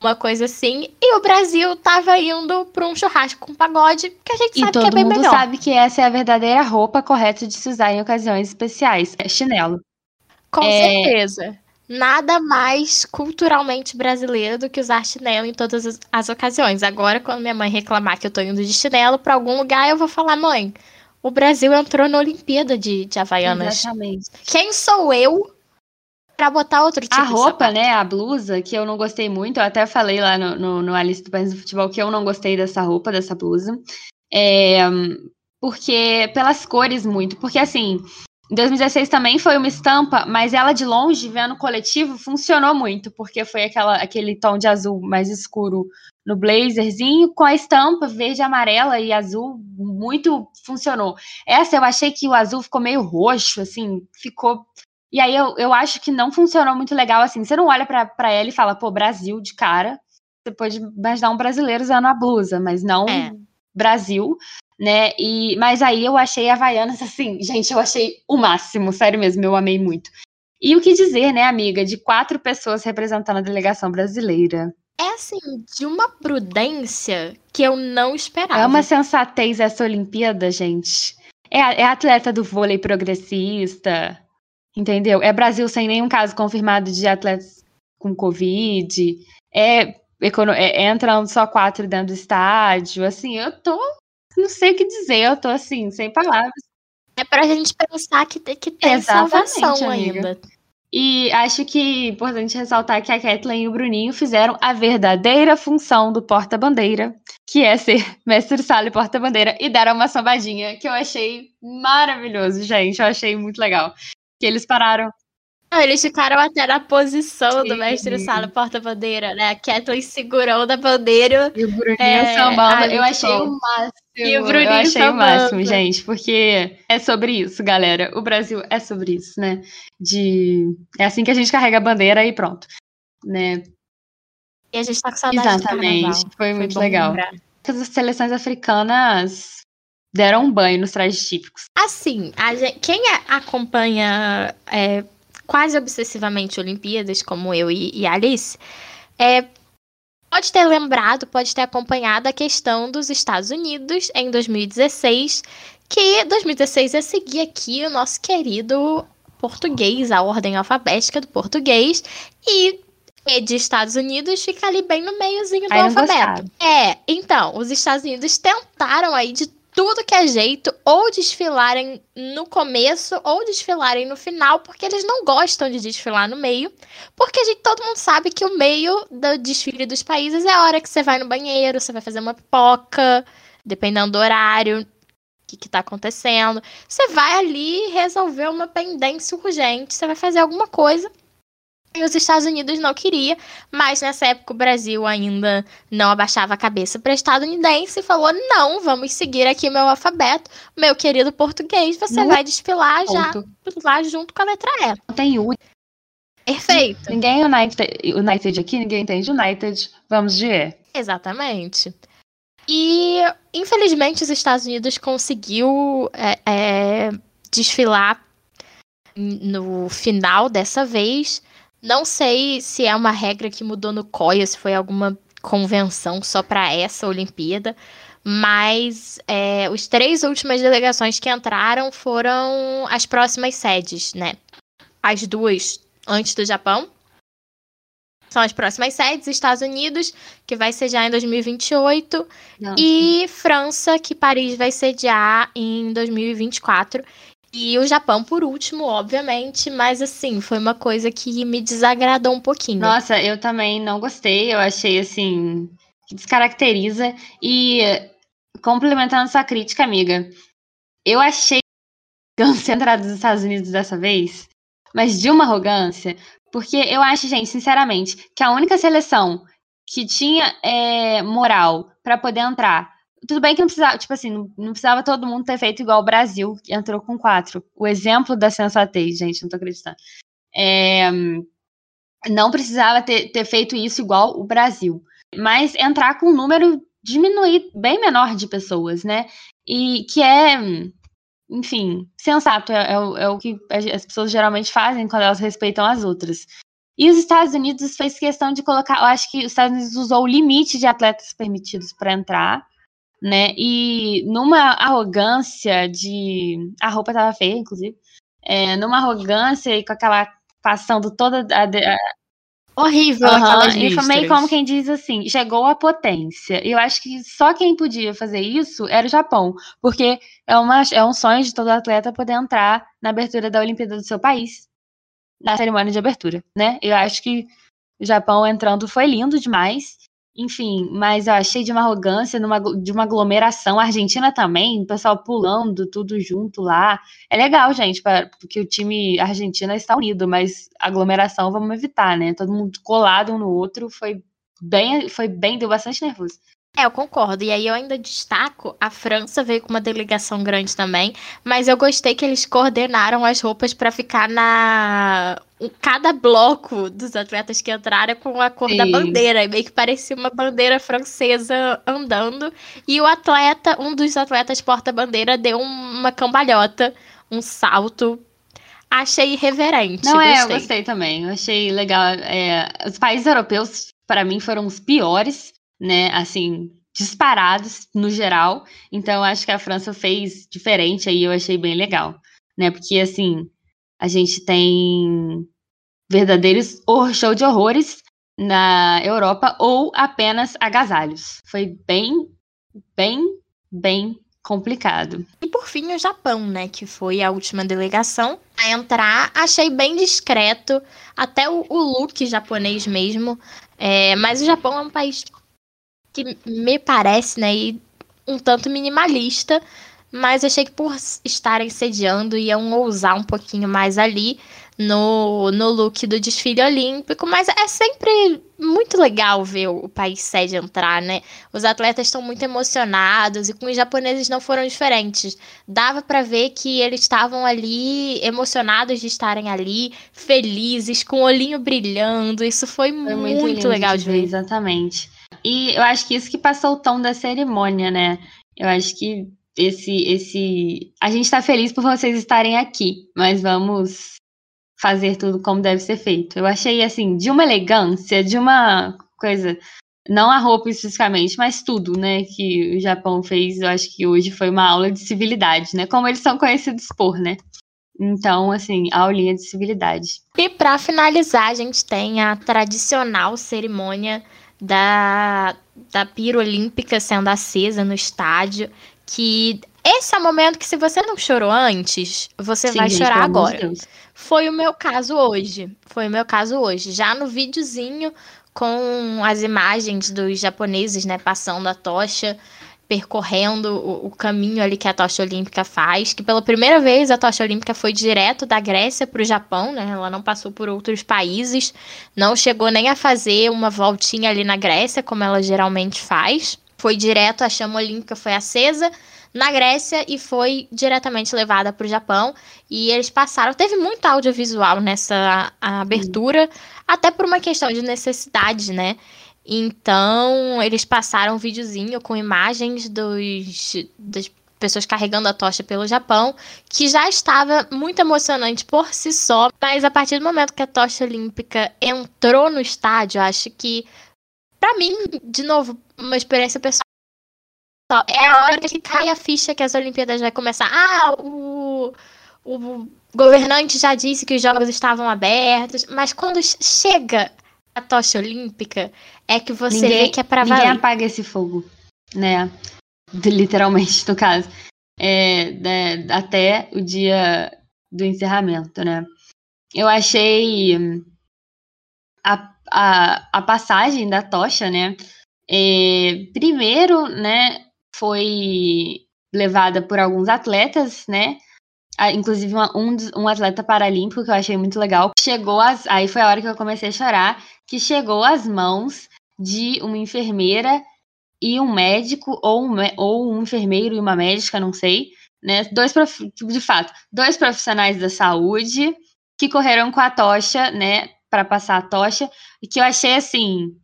uma coisa assim. E o Brasil estava indo para um churrasco com pagode, que a gente E sabe que é todo bem mundo melhor. sabe que essa é a verdadeira roupa correta de se usar em ocasiões especiais, é chinelo. Com É. certeza. Nada mais culturalmente brasileiro do que usar chinelo em todas as, as ocasiões. Agora, quando minha mãe reclamar que eu tô indo de chinelo pra algum lugar, eu vou falar, mãe, o Brasil entrou na Olimpíada de, de Havaianas. Exatamente. Quem sou eu pra botar outro tipo A de roupa, né, a blusa, que eu não gostei muito, eu até falei lá no, no, no Alice do País do Futebol que eu não gostei dessa roupa, dessa blusa. É, porque, pelas cores muito, porque assim, em 2016 também foi uma estampa, mas ela de longe, vendo o coletivo, funcionou muito, porque foi aquela, aquele tom de azul mais escuro no blazerzinho, com a estampa verde, amarela e azul, muito funcionou. Essa eu achei que o azul ficou meio roxo, assim, ficou e aí eu, eu acho que não funcionou muito legal assim. Você não olha pra, pra ela e fala, pô, Brasil de cara. Você pode imaginar um brasileiro usando a blusa, mas não É. Brasil, né? E, mas aí eu achei a Havaianas assim, gente, eu achei o máximo, sério mesmo, eu amei muito. E o que dizer, né, amiga, de quatro pessoas representando a delegação brasileira. É assim, de uma prudência que eu não esperava. É uma sensatez essa Olimpíada, gente. É, é atleta do vôlei progressista, entendeu? É Brasil sem nenhum caso confirmado de atletas com Covid. É, é entram só quatro dentro do estádio. Assim, eu tô. Não sei o que dizer, eu tô assim, sem palavras. É pra gente pensar que, tem- que tem Exatamente, salvação amiga. ainda. E acho que é importante ressaltar que a Kathleen e o Bruninho fizeram a verdadeira função do porta-bandeira, que é ser mestre sala e porta-bandeira, e deram uma sambadinha, que eu achei maravilhoso, gente. Eu achei muito legal. Que eles pararam. Não, eles ficaram até na posição do Sim. mestre sala porta-bandeira, né? A Kathleen segurando a bandeira. E o Bruninho É, sambando. ah, eu achei bom. o máximo. E o Bruninho eu achei o sambando. máximo, gente, porque é sobre isso, galera. O Brasil é sobre isso, né? De é assim que a gente carrega a bandeira e pronto, né? E a gente tá com saudade do Exatamente. carnaval. Foi muito legal. lembrar. As seleções africanas deram um banho nos trajes típicos. Assim, a gen- quem acompanha é, quase obsessivamente Olimpíadas, como eu e, e Alice, é, pode ter lembrado, pode ter acompanhado a questão dos Estados Unidos em 2016, que 2016 ia seguir aqui o nosso querido português, a ordem alfabética do português, e E de Estados Unidos fica ali bem no meiozinho do alfabeto. gostaram. É, então, os Estados Unidos tentaram aí de tudo que é jeito, ou desfilarem no começo, ou desfilarem no final, porque eles não gostam de desfilar no meio. Porque a gente, todo mundo sabe que o meio do desfile dos países é a hora que você vai no banheiro, você vai fazer uma pipoca, dependendo do horário, o que, que tá acontecendo. Você vai ali resolver uma pendência urgente, você vai fazer alguma coisa. E os Estados Unidos não queria, mas nessa época o Brasil ainda não abaixava a cabeça para estadunidense e falou: não, vamos seguir aqui meu alfabeto, meu querido português, você Não vai desfilar já Ponto. lá junto com a letra E. Não tem U. Perfeito. Ninguém é United, United aqui, ninguém entende United. Vamos de E. Exatamente. E, infelizmente, os Estados Unidos conseguiu é, é, desfilar no final dessa vez. Não sei se é uma regra que mudou no COIA, se foi alguma convenção só para essa Olimpíada. Mas é, os três últimas delegações que entraram foram as próximas sedes, né? As duas antes do Japão. São as próximas sedes, Estados Unidos, que vai sediar em 2028, Nossa. e França, que Paris vai sediar em 2024. E o Japão por último, obviamente, mas assim, foi uma coisa que me desagradou um pouquinho. Nossa, eu também não gostei, eu achei assim, que descaracteriza. E complementando sua crítica, amiga, eu achei concentrado dos Estados Unidos dessa vez, mas de uma arrogância, porque eu acho, gente, sinceramente, que a única seleção que tinha é, moral para poder entrar tudo bem que não precisava, tipo assim, não, não, precisava todo mundo ter feito igual o Brasil, que entrou com quatro. O exemplo da sensatez, gente, não tô acreditando. É, não precisava ter, ter feito isso igual o Brasil. Mas entrar com um número diminuir bem menor de pessoas, né? E que é, enfim, sensato, é, é, é o que as pessoas geralmente fazem quando elas respeitam as outras. E os Estados Unidos fez questão de colocar, eu acho que os Estados Unidos usou o limite de atletas permitidos para entrar, né? E numa arrogância de. A roupa tava feia, inclusive. É, numa arrogância e com aquela passando toda a. a... Horrível uhum, aquelas E foi meio como quem diz assim, chegou a potência. E eu acho que só quem podia fazer isso era o Japão, porque é, uma, é um sonho de todo atleta poder entrar na abertura da Olimpíada do seu país, na cerimônia de abertura, né? Eu acho que o Japão entrando foi lindo demais. Enfim, mas eu achei de uma arrogância, numa, de uma aglomeração. A Argentina também, o pessoal pulando tudo junto lá. É legal, gente, pra, porque o time argentino está unido, mas aglomeração vamos evitar, né? Todo mundo colado um no outro, foi bem, foi bem, deu bastante nervoso. É, eu concordo. E aí eu ainda destaco, a França veio com uma delegação grande também, mas eu gostei que eles coordenaram as roupas para ficar na cada bloco dos atletas que entraram com a cor Sim. da bandeira, e meio que parecia uma bandeira francesa andando, e o atleta, um dos atletas porta-bandeira deu uma cambalhota, um salto achei irreverente. Não gostei. é, eu gostei também. Eu achei legal. É, os países europeus, para mim, foram os piores né? Assim, disparados no geral. Então, acho que a França fez diferente aí, eu achei bem legal, né? Porque, assim, a gente tem verdadeiros show de horrores na Europa ou apenas agasalhos. Foi bem, bem, bem complicado. E por fim, o Japão, né, que foi a última delegação a entrar. Achei bem discreto, até o, o look japonês mesmo. É, mas o Japão é um país que me parece, né, um tanto minimalista, mas achei que por estarem sediando iam ousar um pouquinho mais ali no, no look do desfile olímpico, mas é sempre muito legal ver o país sede entrar, né? Os atletas estão muito emocionados e com os japoneses não foram diferentes. Dava para ver que eles estavam ali emocionados de estarem ali, felizes, com o olhinho brilhando. Isso foi, foi muito, muito legal de ver. Exatamente. E eu acho que isso que passou o tom da cerimônia, né? Eu acho que esse, esse. A gente está feliz por vocês estarem aqui, mas vamos fazer tudo como deve ser feito. Eu achei, assim, de uma elegância, de uma coisa. Não a roupa especificamente, mas tudo, né, que o Japão fez, eu acho que hoje foi uma aula de civilidade, né? Como eles são conhecidos por, né? Então, assim, aulinha de civilidade. E para finalizar, a gente tem a tradicional cerimônia da, da pira olímpica sendo acesa no estádio, que esse é o momento que se você não chorou antes, você Sim, vai gente, chorar agora. Foi o meu caso hoje. Foi o meu caso hoje. Já no videozinho com as imagens dos japoneses, né, passando a tocha, percorrendo o, o, caminho ali que a tocha olímpica faz, que pela primeira vez a tocha olímpica foi direto da Grécia para o Japão, né? Ela não passou por outros países, não chegou nem a fazer uma voltinha ali na Grécia, como ela geralmente faz. Foi direto, a chama olímpica foi acesa na Grécia e foi diretamente levada para o Japão. E eles passaram. Teve muito audiovisual nessa abertura, até por uma questão de necessidade, né? Então, eles passaram um videozinho com imagens dos, das pessoas carregando a tocha pelo Japão, que já estava muito emocionante por si só, mas a partir do momento que a tocha olímpica entrou no estádio, acho que Pra mim, de novo, uma experiência pessoal. É a hora que cai a ficha que as Olimpíadas vai começar. Ah, o, o governante já disse que os jogos estavam abertos, mas quando chega a tocha olímpica, é que você ninguém, vê que é pra valer. Ninguém apaga esse fogo, né? Literalmente, no caso. É, né, até o dia do encerramento, né? Eu achei a, a, a passagem da tocha, né? É, primeiro, né, foi levada por alguns atletas, né? Inclusive um, um atleta paralímpico que eu achei muito legal. Chegou as, aí foi a hora que eu comecei a chorar, que chegou às mãos de uma enfermeira e um médico, ou um, ou um enfermeiro e uma médica, não sei, né? Dois de fato, dois profissionais da saúde que correram com a tocha, né? Para passar a tocha, e que eu achei assim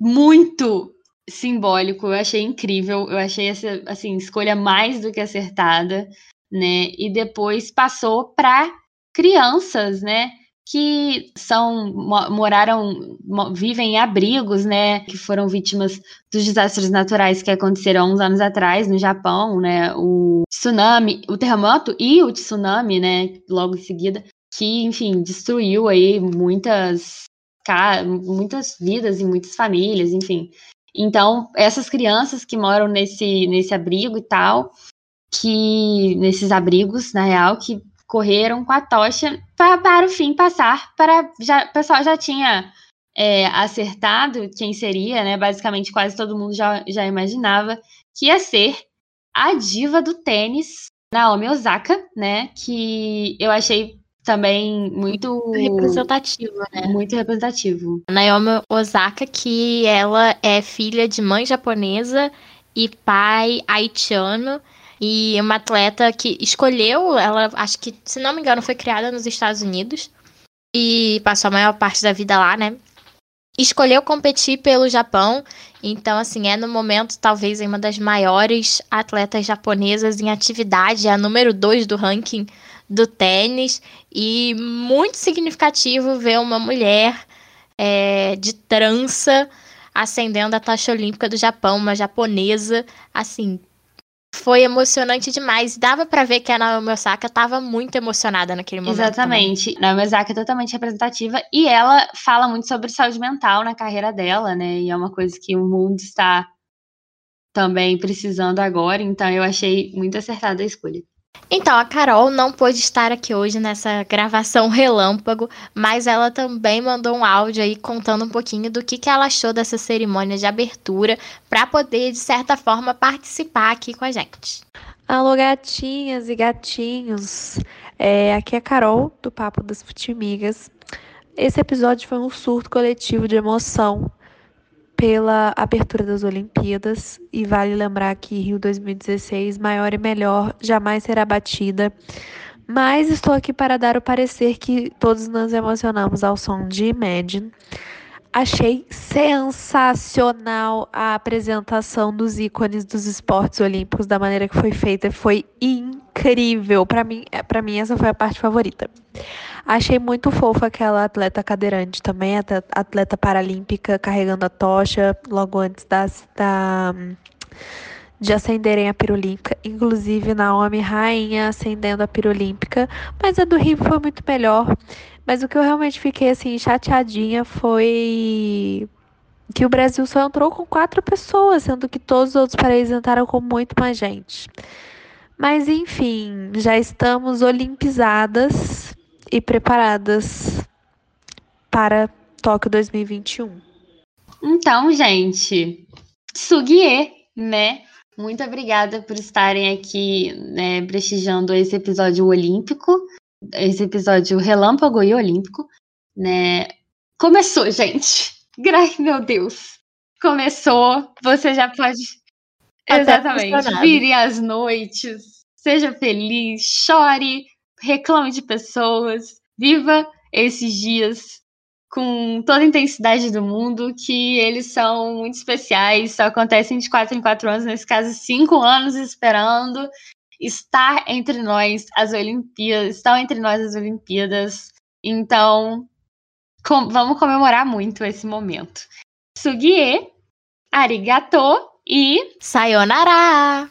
muito simbólico, eu achei incrível, eu achei essa assim escolha mais do que acertada, né? E depois passou para crianças, né? Que são moraram vivem em abrigos, né, que foram vítimas dos desastres naturais que aconteceram uns anos atrás no Japão, né, o tsunami, o terremoto e o tsunami, né, logo em seguida, que enfim destruiu aí muitas muitas vidas e muitas famílias, enfim. Então essas crianças que moram nesse nesse abrigo e tal, que nesses abrigos na real que correram com a tocha para o fim passar para já, o pessoal já tinha é, acertado quem seria, né? Basicamente quase todo mundo já, já imaginava que ia ser a diva do tênis, Naomi Osaka, né? Que eu achei também muito representativo, né? Muito representativo. Naomi Osaka, que ela é filha de mãe japonesa e pai haitiano. E uma atleta que escolheu, ela acho que, se não me engano, foi criada nos Estados Unidos e passou a maior parte da vida lá, né? Escolheu competir pelo Japão, então, assim, é no momento talvez uma das maiores atletas japonesas em atividade, é a número 2 do ranking do tênis, e muito significativo ver uma mulher é, de trança ascendendo a taxa olímpica do Japão, uma japonesa, assim, foi emocionante demais. Dava para ver que a Naomi Osaka tava muito emocionada naquele momento. Exatamente. Também. Naomi Osaka é totalmente representativa e ela fala muito sobre saúde mental na carreira dela, né? E é uma coisa que o mundo está também precisando agora, então eu achei muito acertada a escolha. Então, a Carol não pôde estar aqui hoje nessa gravação relâmpago, mas ela também mandou um áudio aí contando um pouquinho do que, que ela achou dessa cerimônia de abertura, para poder, de certa forma, participar aqui com a gente. Alô, gatinhas e gatinhos. É, aqui é a Carol, do Papo das Futimigas. Esse episódio foi um surto coletivo de emoção pela abertura das Olimpíadas e vale lembrar que Rio 2016, maior e melhor, jamais será batida. Mas estou aqui para dar o parecer que todos nos emocionamos ao som de Imagine. Achei sensacional a apresentação dos ícones dos esportes olímpicos da maneira que foi feita, foi incrível. Para mim, é, para mim essa foi a parte favorita. Achei muito fofa aquela atleta cadeirante também, atleta paralímpica carregando a tocha logo antes da de acenderem a pirolímpica, inclusive Naomi Rainha acendendo a pirolímpica, mas a do Rio foi muito melhor. Mas o que eu realmente fiquei assim chateadinha foi que o Brasil só entrou com quatro pessoas, sendo que todos os outros países entraram com muito mais gente. Mas enfim, já estamos olimpizadas e preparadas para Tóquio 2021. Então, gente, Sugie, né? Muito obrigada por estarem aqui né, prestigiando esse episódio olímpico, esse episódio relâmpago e olímpico, né? Começou, gente. Ai, meu Deus. Começou. Você já pode. Exatamente. Vire as noites. Seja feliz. Chore reclame de pessoas, viva esses dias com toda a intensidade do mundo, que eles são muito especiais, só acontecem de quatro em quatro anos, nesse caso, cinco anos esperando estar entre nós as Olimpíadas, estão entre nós as Olimpíadas. Então, com, vamos comemorar muito esse momento. Sugie, arigato e Sayonara!